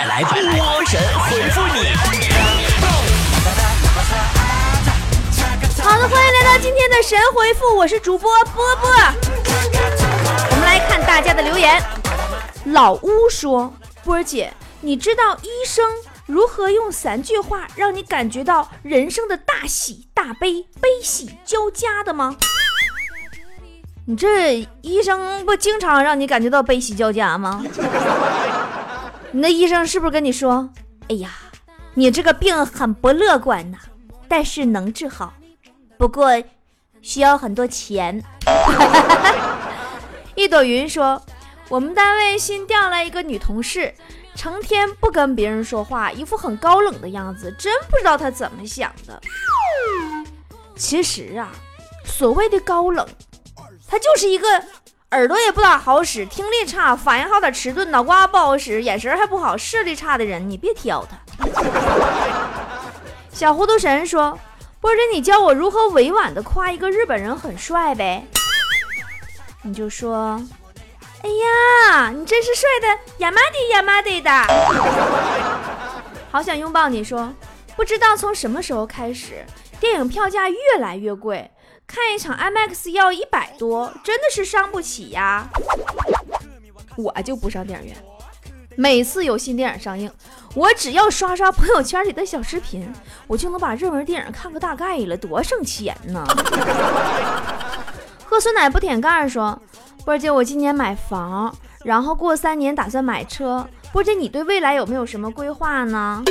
快来波神回复你。好的，欢迎来到今天的神回复，我是主播波波。我们来看大家的留言。老乌说：“波儿姐，你知道医生如何用三句话让你感觉到人生的大喜大悲、悲喜交加的吗？”你这医生不经常让你感觉到悲喜交加吗？你那医生是不是跟你说：“哎呀，你这个病很不乐观呐，但是能治好，不过需要很多钱。” 一朵云说：“我们单位新调来一个女同事，成天不跟别人说话，一副很高冷的样子，真不知道她怎么想的。其实啊，所谓的高冷。”她就是一个耳朵也不咋好使，听力差，反应好点迟钝，脑瓜不好使，眼神还不好，视力差的人，你别挑他。小糊涂神说：“波姐，你教我如何委婉的夸一个日本人很帅呗？”你就说：“哎呀，你真是帅的亚麻地亚麻地的，好想拥抱你。”说：“不知道从什么时候开始，电影票价越来越贵。”看一场 IMAX 要一百多，真的是伤不起呀！我就不上电影院，每次有新电影上映，我只要刷刷朋友圈里的小视频，我就能把热门电影看个大概了，多省钱呢！喝酸奶不舔盖说：“波姐，我今年买房，然后过三年打算买车。波姐，你对未来有没有什么规划呢？”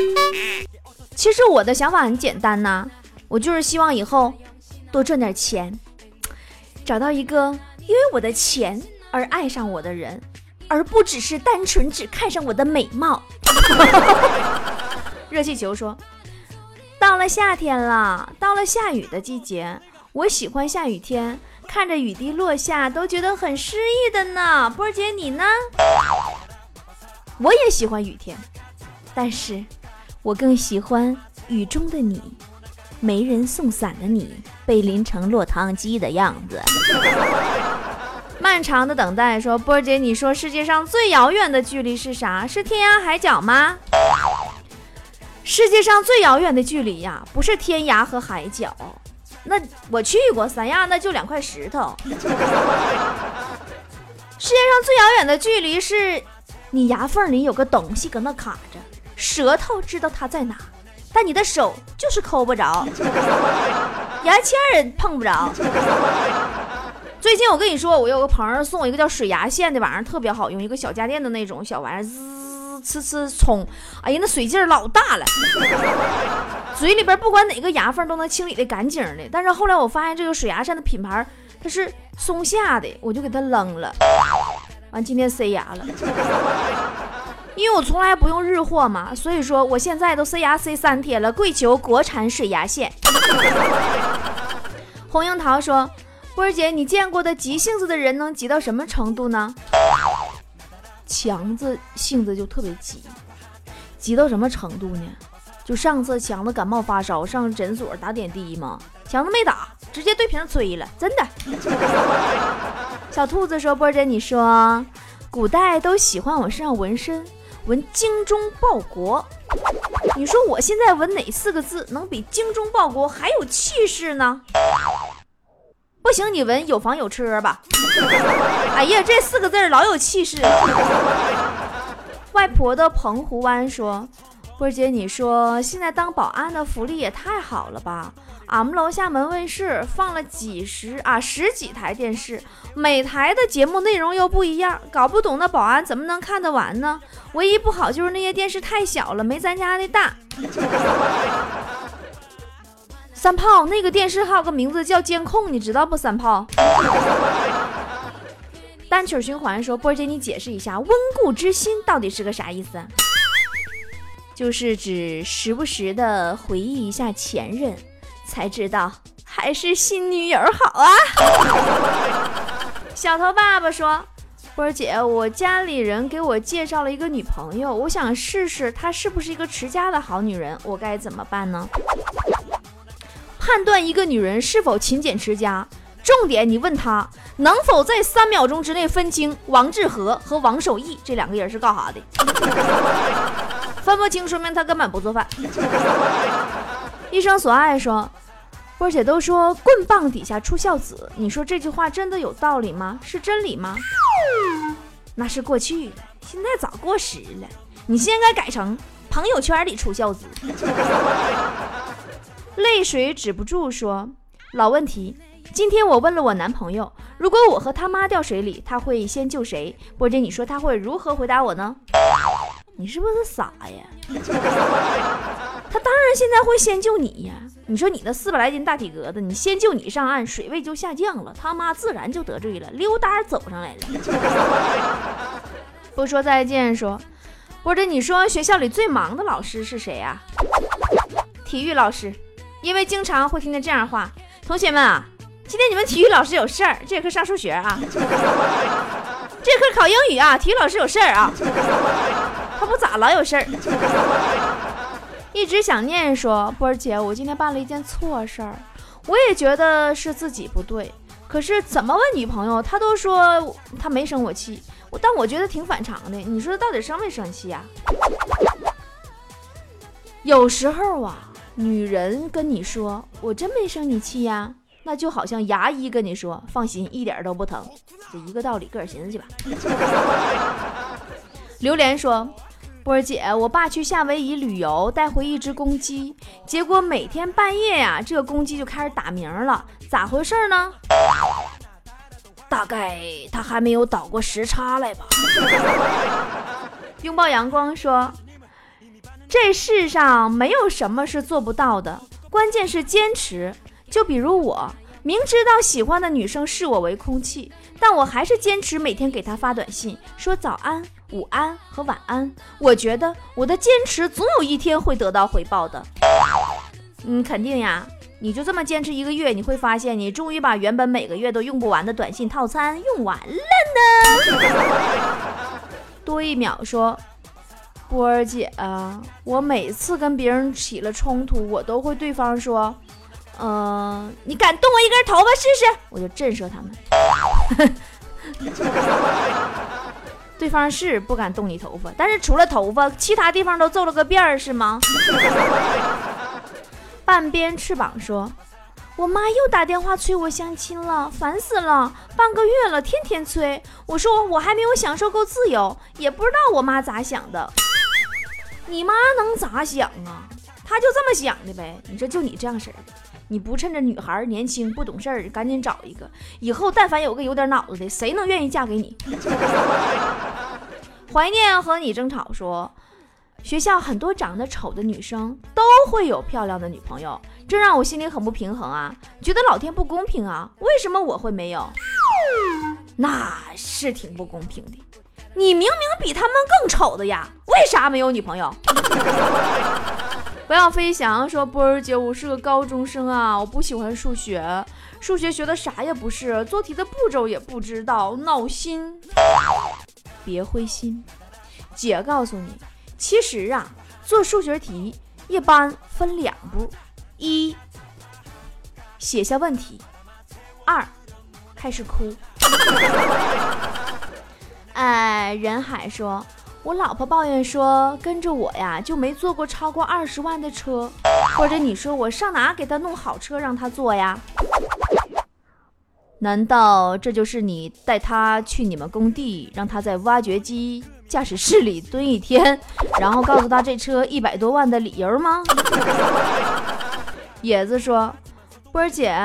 其实我的想法很简单呐，我就是希望以后。多赚点钱，找到一个因为我的钱而爱上我的人，而不只是单纯只看上我的美貌。热气球说：“到了夏天了，到了下雨的季节，我喜欢下雨天，看着雨滴落下都觉得很诗意的呢。”波姐你呢？我也喜欢雨天，但是我更喜欢雨中的你。没人送伞的你，被淋成落汤鸡的样子。漫长的等待说：“波儿姐，你说世界上最遥远的距离是啥？是天涯海角吗？”世界上最遥远的距离呀，不是天涯和海角，那我去过三亚，那就两块石头。世界上最遥远的距离是，你牙缝里有个东西搁那卡着，舌头知道它在哪。但你的手就是抠不着，牙签也碰不着。最近我跟你说，我有个朋友送我一个叫水牙线的玩意儿，特别好用，一个小家电的那种小玩意儿，滋呲呲冲，哎呀，那水劲儿老大了，嘴里边不管哪个牙缝都能清理的干净的。但是后来我发现这个水牙线的品牌它是松下的，我就给它扔了。完今天塞牙了。因为我从来不用日货嘛，所以说我现在都塞牙塞三天了，跪求国产水牙线。红樱桃说：“波儿姐，你见过的急性子的人能急到什么程度呢？强子性子就特别急，急到什么程度呢？就上次强子感冒发烧上诊所打点滴嘛，强子没打，直接对瓶吹了，真的。小兔子说：波儿姐，你说古代都喜欢我身上纹身。”闻精忠报国，你说我现在闻哪四个字能比精忠报国还有气势呢？不行，你闻有房有车吧。哎呀，这四个字老有气势。外婆的澎湖湾说：“波姐，你说现在当保安的福利也太好了吧？”俺们楼下门卫室放了几十啊十几台电视，每台的节目内容又不一样，搞不懂那保安怎么能看得完呢？唯一不好就是那些电视太小了，没咱家的大。三炮，那个电视还有个名字叫监控，你知道不？三炮。单曲循环说，波姐你解释一下，温故知新到底是个啥意思？就是指时不时的回忆一下前任。才知道还是新女友好啊！小头爸爸说：“波儿姐，我家里人给我介绍了一个女朋友，我想试试她是不是一个持家的好女人，我该怎么办呢？”判断一个女人是否勤俭持家，重点你问她能否在三秒钟之内分清王志和和王守义这两个人是干啥的。分不清，说明他根本不做饭。一生所爱说，波姐都说棍棒底下出孝子，你说这句话真的有道理吗？是真理吗？那是过去了，现在早过时了。你现在改成朋友圈里出孝子。泪水止不住说，老问题。今天我问了我男朋友，如果我和他妈掉水里，他会先救谁？波姐，你说他会如何回答我呢？你是不是傻呀？他当然现在会先救你呀！你说你那四百来斤大体格子，你先救你上岸，水位就下降了，他妈自然就得罪了，溜达走上来了。不说再见，说波姐，你说学校里最忙的老师是谁呀？体育老师，因为经常会听见这样话：同学们啊。今天你们体育老师有事儿，这节课上数学啊，这课考英语啊，体育老师有事儿啊，他不咋老有事儿。一直想念说波儿姐，我今天办了一件错事儿，我也觉得是自己不对，可是怎么问女朋友，她都说她没生我气，我但我觉得挺反常的。你说她到底生没生气呀？有时候啊，女人跟你说我真没生你气呀。那就好像牙医跟你说，放心，一点都不疼，这一个道理，个儿寻思去吧。榴莲说：“波儿姐，我爸去夏威夷旅游，带回一只公鸡，结果每天半夜呀，这个公鸡就开始打鸣了，咋回事呢？大概他还没有倒过时差来吧。”拥抱阳光说：“这世上没有什么是做不到的，关键是坚持。”就比如我明知道喜欢的女生视我为空气，但我还是坚持每天给她发短信，说早安、午安和晚安。我觉得我的坚持总有一天会得到回报的。嗯，肯定呀，你就这么坚持一个月，你会发现你终于把原本每个月都用不完的短信套餐用完了呢。多一秒说，波儿姐啊，我每次跟别人起了冲突，我都会对方说。嗯，你敢动我一根头发试试？我就震慑他们。对方是不敢动你头发，但是除了头发，其他地方都皱了个遍儿，是吗？半边翅膀说：“我妈又打电话催我相亲了，烦死了，半个月了，天天催。我说我还没有享受够自由，也不知道我妈咋想的。你妈能咋想啊？她就这么想的呗。你说就你这样式儿的。”你不趁着女孩年轻不懂事儿，赶紧找一个。以后但凡有个有点脑子的，谁能愿意嫁给你？怀念和你争吵说，学校很多长得丑的女生都会有漂亮的女朋友，这让我心里很不平衡啊，觉得老天不公平啊，为什么我会没有？那是挺不公平的，你明明比他们更丑的呀，为啥没有女朋友？不要飞翔说波儿姐，我是个高中生啊，我不喜欢数学，数学学的啥也不是，做题的步骤也不知道，闹心。别灰心，姐告诉你，其实啊，做数学题一般分两步：一写下问题，二开始哭。哎，人海说。我老婆抱怨说，跟着我呀就没坐过超过二十万的车，或者你说我上哪给她弄好车让她坐呀？难道这就是你带她去你们工地，让她在挖掘机驾驶室里蹲一天，然后告诉她这车一百多万的理由吗？野子说，波儿姐，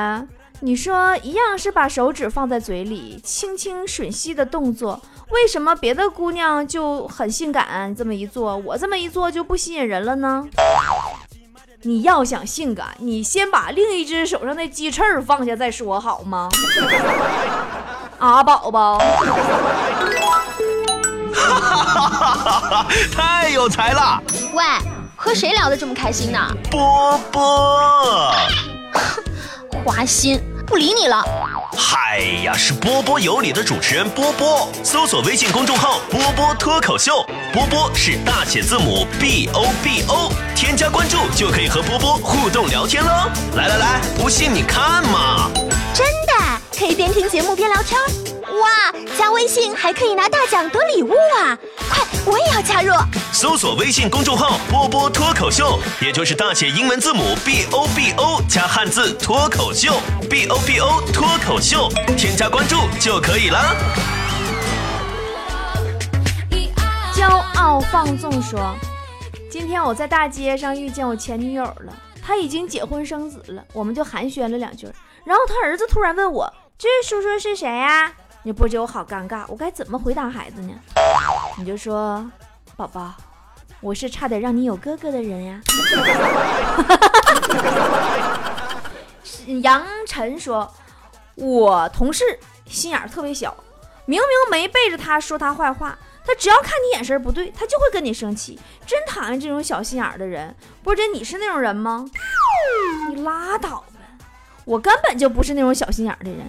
你说一样是把手指放在嘴里，轻轻吮吸的动作。为什么别的姑娘就很性感，这么一做，我这么一做就不吸引人了呢？你要想性感，你先把另一只手上的鸡翅放下再说好吗？啊，宝宝，太有才了！喂，和谁聊得这么开心呢？波波，花心。不理你了。嗨呀，是波波有理的主持人波波。搜索微信公众号“波波脱口秀”，波波是大写字母 B O B O，添加关注就可以和波波互动聊天喽。来来来，不信你看嘛。真的可以边听节目边聊天。哇，加微信还可以拿大奖得礼物啊！快，我也要加入。搜索微信公众号“波波脱口秀”，也就是大写英文字母 B O B O 加汉字脱口秀，B O B O 脱口秀，添加关注就可以了。骄傲放纵说：“今天我在大街上遇见我前女友了，她已经结婚生子了，我们就寒暄了两句。然后她儿子突然问我：‘这叔叔是谁呀？’你不觉得我好尴尬？我该怎么回答孩子呢？你就说：‘宝宝，我是差点让你有哥哥的人呀。’杨晨说：‘我同事心眼特别小，明明没背着他说他坏话。’他只要看你眼神不对，他就会跟你生气。真讨厌这种小心眼的人。波姐，你是那种人吗？你拉倒，我根本就不是那种小心眼的人。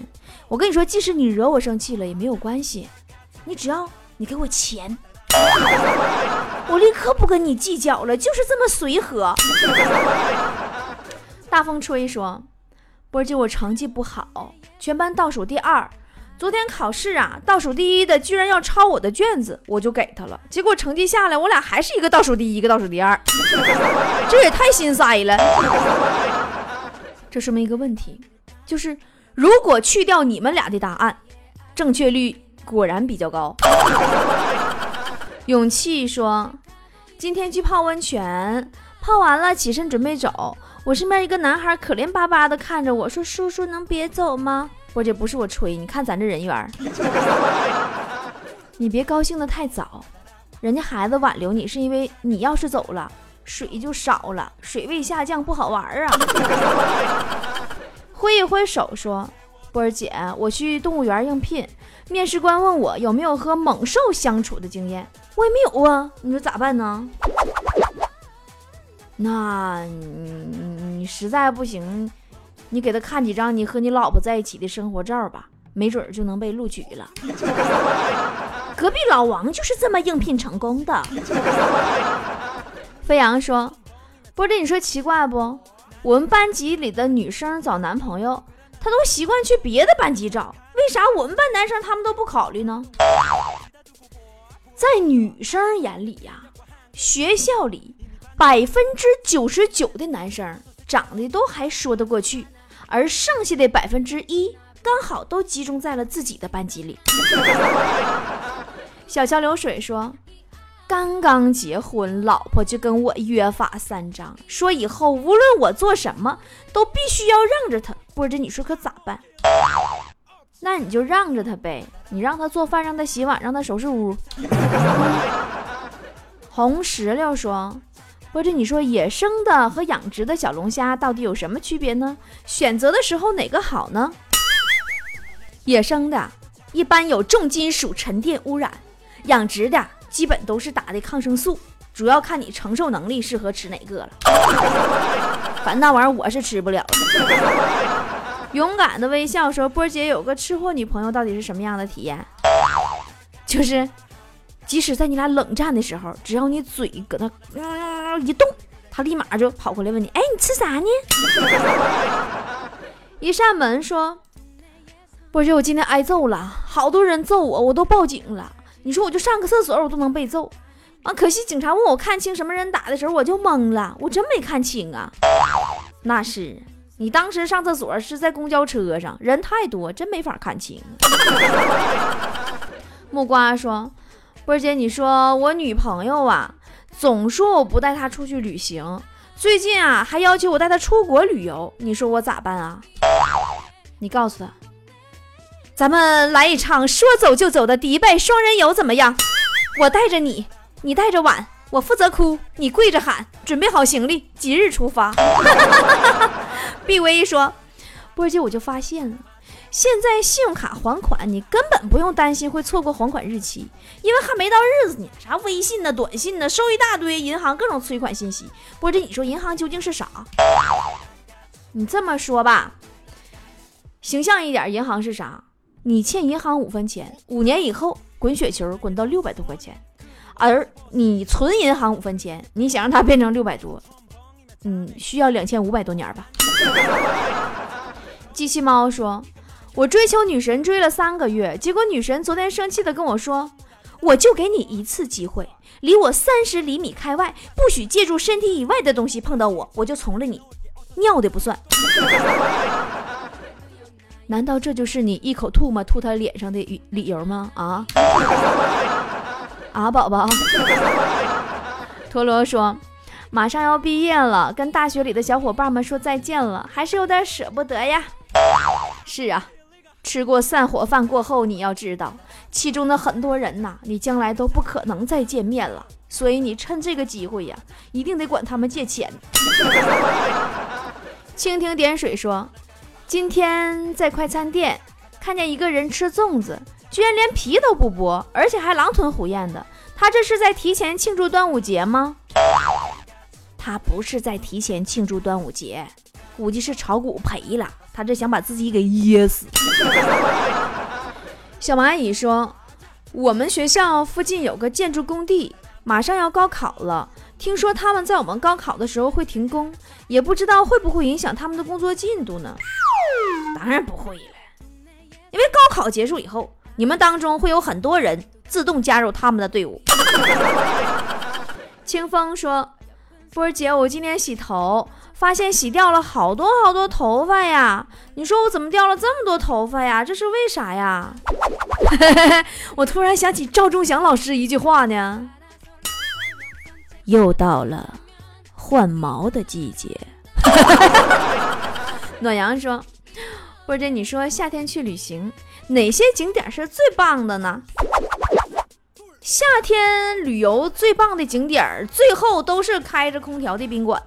我跟你说，即使你惹我生气了也没有关系，你只要你给我钱，我立刻不跟你计较了，就是这么随和。大风吹说，波姐，我成绩不好，全班倒数第二。昨天考试啊，倒数第一的居然要抄我的卷子，我就给他了。结果成绩下来，我俩还是一个倒数第一，一个倒数第二，这也太心塞了。这说明一个问题，就是如果去掉你们俩的答案，正确率果然比较高。勇气说，今天去泡温泉，泡完了起身准备走，我身边一个男孩可怜巴巴的看着我说：“叔叔能别走吗？”我这不是我吹，你看咱这人缘 你别高兴的太早，人家孩子挽留你是因为你要是走了，水就少了，水位下降不好玩啊。挥一挥手说：“波儿姐，我去动物园应聘，面试官问我有没有和猛兽相处的经验，我也没有啊，你说咋办呢？那你你实在不行。”你给他看几张你和你老婆在一起的生活照吧，没准就能被录取了。隔壁老王就是这么应聘成功的。飞扬说：“波弟，你说奇怪不？我们班级里的女生找男朋友，她都习惯去别的班级找，为啥我们班男生他们都不考虑呢？在女生眼里呀，学校里百分之九十九的男生长得都还说得过去。”而剩下的百分之一，刚好都集中在了自己的班级里。小桥流水说：“刚刚结婚，老婆就跟我约法三章，说以后无论我做什么，都必须要让着她。波姐，你说可咋办？那你就让着她呗，你让她做饭，让她洗碗，让她收拾屋。”红石榴说。或者你说野生的和养殖的小龙虾到底有什么区别呢？选择的时候哪个好呢？野生的一般有重金属沉淀污染，养殖的基本都是打的抗生素，主要看你承受能力适合吃哪个了。反正那玩意儿我是吃不了。勇敢的微笑说：“波姐有个吃货女朋友，到底是什么样的体验？就是。”即使在你俩冷战的时候，只要你嘴搁那一动，他立马就跑过来问你：“哎，你吃啥呢？”一扇门说：“波姐，我今天挨揍了，好多人揍我，我都报警了。你说我就上个厕所，我都能被揍啊！可惜警察问我看清什么人打的时候，我就懵了，我真没看清啊。那是你当时上厕所是在公交车上，人太多，真没法看清。木瓜说。波姐，你说我女朋友啊，总说我不带她出去旅行，最近啊还要求我带她出国旅游，你说我咋办啊？你告诉她，咱们来一场说走就走的迪拜双人游怎么样？我带着你，你带着碗，我负责哭，你跪着喊，准备好行李，即日出发。毕威说，波姐，我就发现了。现在信用卡还款，你根本不用担心会错过还款日期，因为还没到日子呢。啥微信呢、短信呢，收一大堆银行各种催款信息。波姐，你说银行究竟是啥？你这么说吧，形象一点，银行是啥？你欠银行五分钱，五年以后滚雪球滚到六百多块钱，而你存银行五分钱，你想让它变成六百多，嗯，需要两千五百多年吧？机器猫说。我追求女神追了三个月，结果女神昨天生气的跟我说：“我就给你一次机会，离我三十厘米开外，不许借助身体以外的东西碰到我，我就从了你。尿的不算。难道这就是你一口吐沫吐他脸上的理由吗？啊啊，宝宝。陀螺说。马上要毕业了，跟大学里的小伙伴们说再见了，还是有点舍不得呀。是啊，吃过散伙饭过后，你要知道，其中的很多人呐，你将来都不可能再见面了。所以你趁这个机会呀，一定得管他们借钱。蜻蜓点水说，今天在快餐店看见一个人吃粽子，居然连皮都不剥，而且还狼吞虎咽的。他这是在提前庆祝端午节吗？他不是在提前庆祝端午节，估计是炒股赔了，他这想把自己给噎死。小蚂蚁说：“我们学校附近有个建筑工地，马上要高考了，听说他们在我们高考的时候会停工，也不知道会不会影响他们的工作进度呢？当然不会了，因为高考结束以后，你们当中会有很多人自动加入他们的队伍。”清风说。波儿姐，我今天洗头，发现洗掉了好多好多头发呀！你说我怎么掉了这么多头发呀？这是为啥呀？我突然想起赵忠祥老师一句话呢：又到了换毛的季节。暖阳说：“波儿姐，你说夏天去旅行，哪些景点是最棒的呢？”夏天旅游最棒的景点儿，最后都是开着空调的宾馆。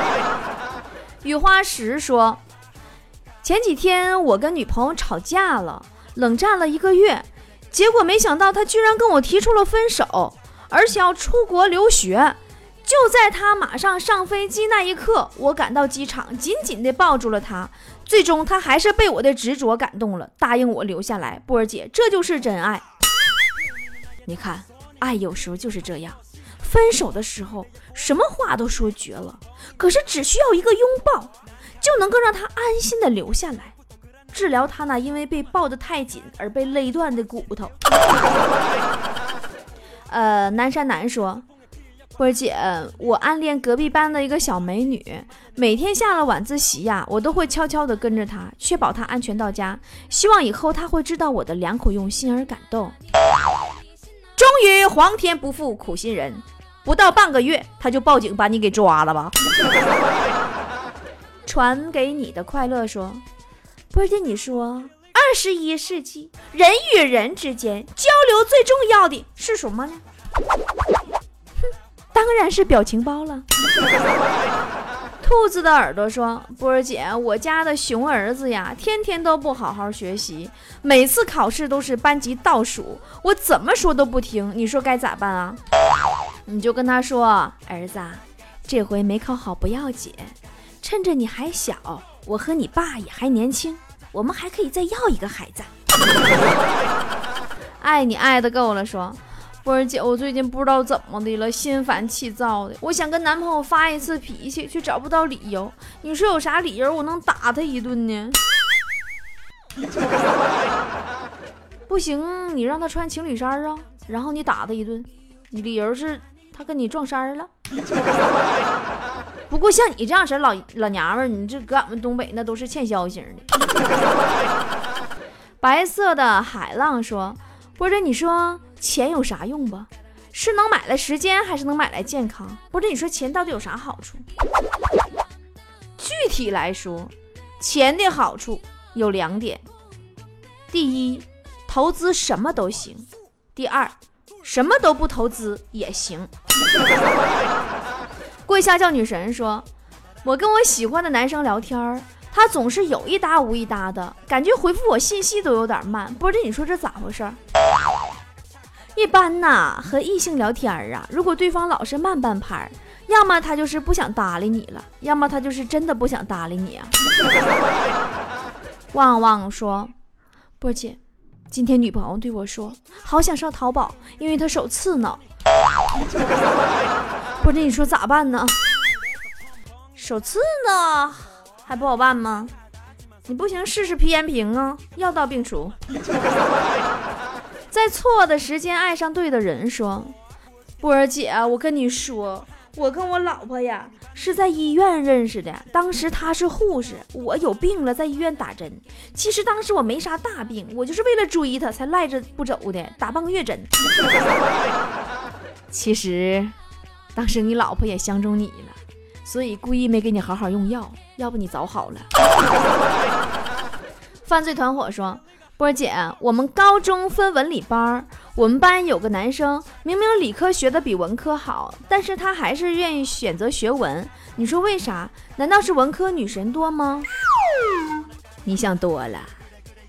雨花石说：“前几天我跟女朋友吵架了，冷战了一个月，结果没想到她居然跟我提出了分手，而且要出国留学。就在他马上上飞机那一刻，我赶到机场，紧紧地抱住了他。最终，他还是被我的执着感动了，答应我留下来。波儿姐，这就是真爱。”你看，爱有时候就是这样，分手的时候什么话都说绝了，可是只需要一个拥抱，就能够让他安心的留下来，治疗他那因为被抱得太紧而被勒断的骨头。呃，南山南说，波儿姐，我暗恋隔壁班的一个小美女，每天下了晚自习呀，我都会悄悄的跟着她，确保她安全到家，希望以后她会知道我的良苦用心而感动。终于，皇天不负苦心人，不到半个月，他就报警把你给抓了吧。传给你的快乐说，不是你说，二十一世纪人与人之间交流最重要的是什么呢？哼，当然是表情包了。兔子的耳朵说：“波儿姐，我家的熊儿子呀，天天都不好好学习，每次考试都是班级倒数，我怎么说都不听，你说该咋办啊？你就跟他说，儿子，这回没考好不要紧，趁着你还小，我和你爸也还年轻，我们还可以再要一个孩子。爱你爱的够了，说。”波儿姐，我最近不知道怎么的了，心烦气躁的。我想跟男朋友发一次脾气，却找不到理由。你说有啥理由我能打他一顿呢？不行，你让他穿情侣衫啊，然后你打他一顿。你理由是他跟你撞衫了。不过像你这样式老老娘们，你这搁俺们东北那都是欠削型的。白色的海浪说：“波姐，你说。”钱有啥用吧？是能买来时间，还是能买来健康？不是，你说钱到底有啥好处？具体来说，钱的好处有两点：第一，投资什么都行；第二，什么都不投资也行。跪下叫女神说：“我跟我喜欢的男生聊天，他总是有一搭无一搭的，感觉回复我信息都有点慢。不是，你说这咋回事？”一般呐，和异性聊天啊，如果对方老是慢半拍，要么他就是不想搭理你了，要么他就是真的不想搭理你啊。旺旺说：“波姐，今天女朋友对我说，好想上淘宝，因为她手刺呢。波姐，你说咋办呢？手刺呢，还不好办吗？你不行试试皮炎平啊，药到病除。在错的时间爱上对的人，说，波儿姐，我跟你说，我跟我老婆呀是在医院认识的，当时她是护士，我有病了在医院打针。其实当时我没啥大病，我就是为了追她才赖着不走的，打半个月针。其实，当时你老婆也相中你了，所以故意没给你好好用药，要不你早好了。犯罪团伙说。波姐，我们高中分文理班我们班有个男生，明明理科学的比文科好，但是他还是愿意选择学文。你说为啥？难道是文科女神多吗？你想多了，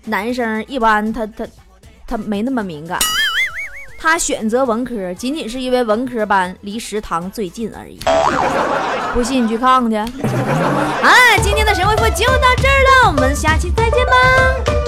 男生一般他他他没那么敏感，他选择文科仅仅是因为文科班离食堂最近而已。不信你去看看去。啊，今天的神回复就到这儿了，我们下期再见吧。